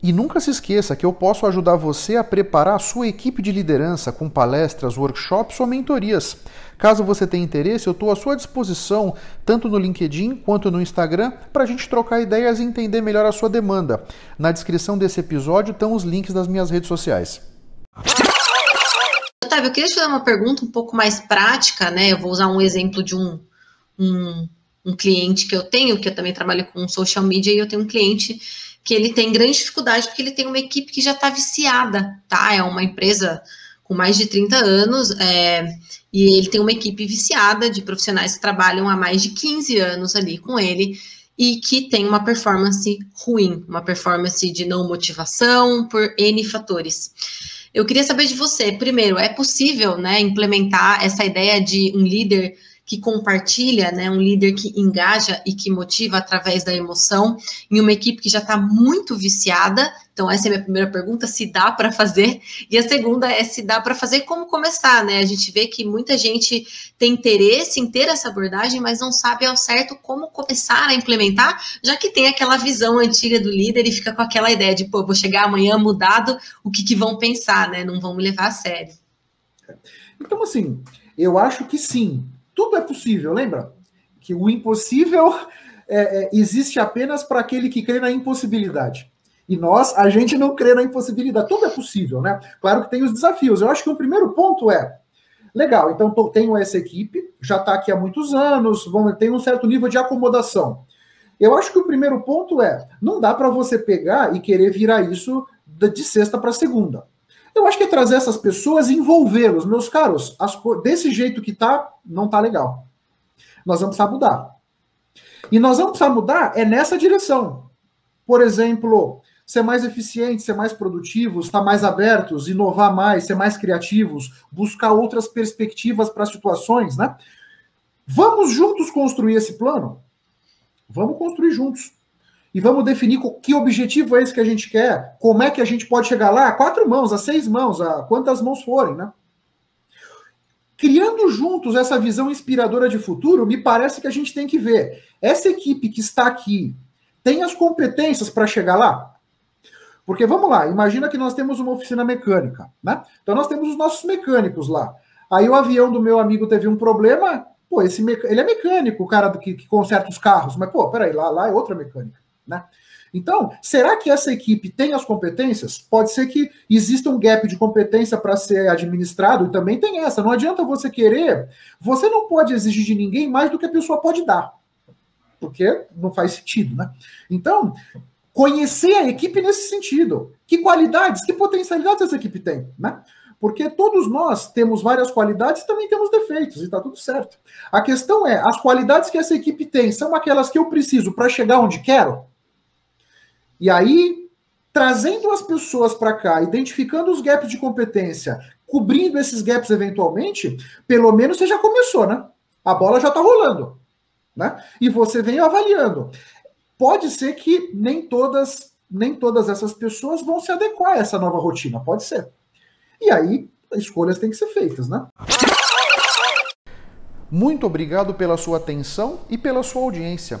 E nunca se esqueça que eu posso ajudar você a preparar a sua equipe de liderança com palestras, workshops ou mentorias. Caso você tenha interesse, eu estou à sua disposição, tanto no LinkedIn quanto no Instagram, para a gente trocar ideias e entender melhor a sua demanda. Na descrição desse episódio estão os links das minhas redes sociais. Otávio, eu queria te fazer uma pergunta um pouco mais prática, né? Eu vou usar um exemplo de um, um, um cliente que eu tenho, que eu também trabalho com social media, e eu tenho um cliente que ele tem grande dificuldade porque ele tem uma equipe que já está viciada, tá? É uma empresa com mais de 30 anos é, e ele tem uma equipe viciada de profissionais que trabalham há mais de 15 anos ali com ele e que tem uma performance ruim, uma performance de não motivação por N fatores. Eu queria saber de você, primeiro, é possível né, implementar essa ideia de um líder que compartilha, né, um líder que engaja e que motiva através da emoção, em uma equipe que já está muito viciada. Então, essa é a minha primeira pergunta: se dá para fazer. E a segunda é se dá para fazer como começar, né? A gente vê que muita gente tem interesse em ter essa abordagem, mas não sabe ao certo como começar a implementar, já que tem aquela visão antiga do líder e fica com aquela ideia de, pô, vou chegar amanhã mudado, o que, que vão pensar, né? Não vão me levar a sério. Então, assim, eu acho que sim, tudo é possível, lembra? Que o impossível é, é, existe apenas para aquele que crê na impossibilidade. E nós, a gente não crê na impossibilidade. Tudo é possível, né? Claro que tem os desafios. Eu acho que o primeiro ponto é: legal, então tenho essa equipe, já está aqui há muitos anos, vamos, tem um certo nível de acomodação. Eu acho que o primeiro ponto é: não dá para você pegar e querer virar isso de sexta para segunda. Eu acho que é trazer essas pessoas e envolvê-los. Meus caros, desse jeito que tá, não tá legal. Nós vamos precisar mudar. E nós vamos precisar mudar é nessa direção. Por exemplo, ser mais eficientes, ser mais produtivos, estar mais abertos, inovar mais, ser mais criativos, buscar outras perspectivas para situações, né? Vamos juntos construir esse plano? Vamos construir juntos e vamos definir que objetivo é esse que a gente quer, como é que a gente pode chegar lá, a quatro mãos, a seis mãos, a quantas mãos forem, né? Criando juntos essa visão inspiradora de futuro, me parece que a gente tem que ver essa equipe que está aqui tem as competências para chegar lá? Porque vamos lá, imagina que nós temos uma oficina mecânica, né? Então nós temos os nossos mecânicos lá. Aí o avião do meu amigo teve um problema, pô, esse mec... ele é mecânico, o cara que, que conserta os carros, mas pô, peraí, lá, lá é outra mecânica. Né? Então, será que essa equipe tem as competências? Pode ser que exista um gap de competência para ser administrado, e também tem essa. Não adianta você querer, você não pode exigir de ninguém mais do que a pessoa pode dar, porque não faz sentido, né? Então, conhecer a equipe nesse sentido. Que qualidades, que potencialidades essa equipe tem, né? Porque todos nós temos várias qualidades e também temos defeitos, e está tudo certo. A questão é: as qualidades que essa equipe tem são aquelas que eu preciso para chegar onde quero? E aí, trazendo as pessoas para cá, identificando os gaps de competência, cobrindo esses gaps eventualmente, pelo menos você já começou, né? A bola já está rolando, né? E você vem avaliando. Pode ser que nem todas, nem todas essas pessoas vão se adequar a essa nova rotina, pode ser. E aí, escolhas têm que ser feitas, né? Muito obrigado pela sua atenção e pela sua audiência.